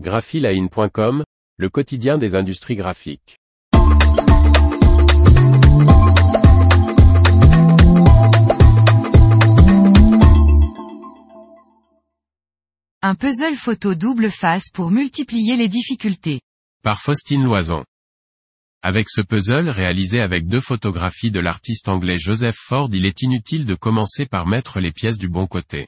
graphiline.com, le quotidien des industries graphiques. Un puzzle photo double face pour multiplier les difficultés. Par Faustine Loison. Avec ce puzzle réalisé avec deux photographies de l'artiste anglais Joseph Ford il est inutile de commencer par mettre les pièces du bon côté.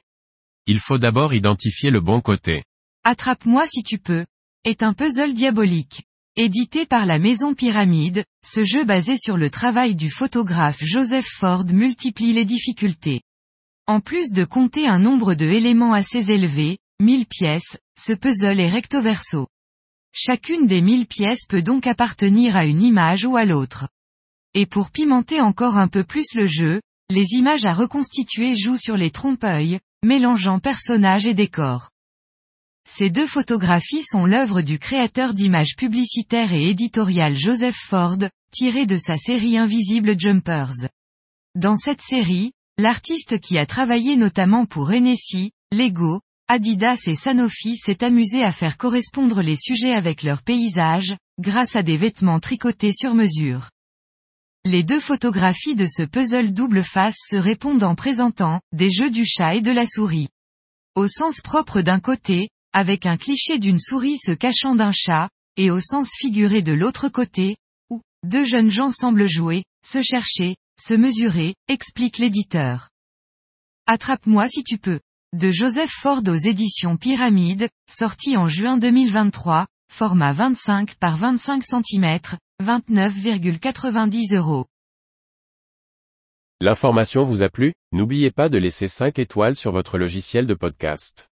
Il faut d'abord identifier le bon côté. Attrape-moi si tu peux, est un puzzle diabolique. Édité par la maison Pyramide, ce jeu basé sur le travail du photographe Joseph Ford multiplie les difficultés. En plus de compter un nombre de éléments assez élevé, 1000 pièces, ce puzzle est recto verso. Chacune des 1000 pièces peut donc appartenir à une image ou à l'autre. Et pour pimenter encore un peu plus le jeu, les images à reconstituer jouent sur les trompe-œil, mélangeant personnages et décors. Ces deux photographies sont l'œuvre du créateur d'images publicitaires et éditoriales Joseph Ford, tirées de sa série Invisible Jumpers. Dans cette série, l'artiste qui a travaillé notamment pour Hennessy, Lego, Adidas et Sanofi s'est amusé à faire correspondre les sujets avec leurs paysages, grâce à des vêtements tricotés sur mesure. Les deux photographies de ce puzzle double face se répondent en présentant des jeux du chat et de la souris. Au sens propre d'un côté, avec un cliché d'une souris se cachant d'un chat, et au sens figuré de l'autre côté, où deux jeunes gens semblent jouer, se chercher, se mesurer, explique l'éditeur. Attrape-moi si tu peux. De Joseph Ford aux éditions Pyramide, sorti en juin 2023, format 25 par 25 cm, 29,90 euros. L'information vous a plu? N'oubliez pas de laisser 5 étoiles sur votre logiciel de podcast.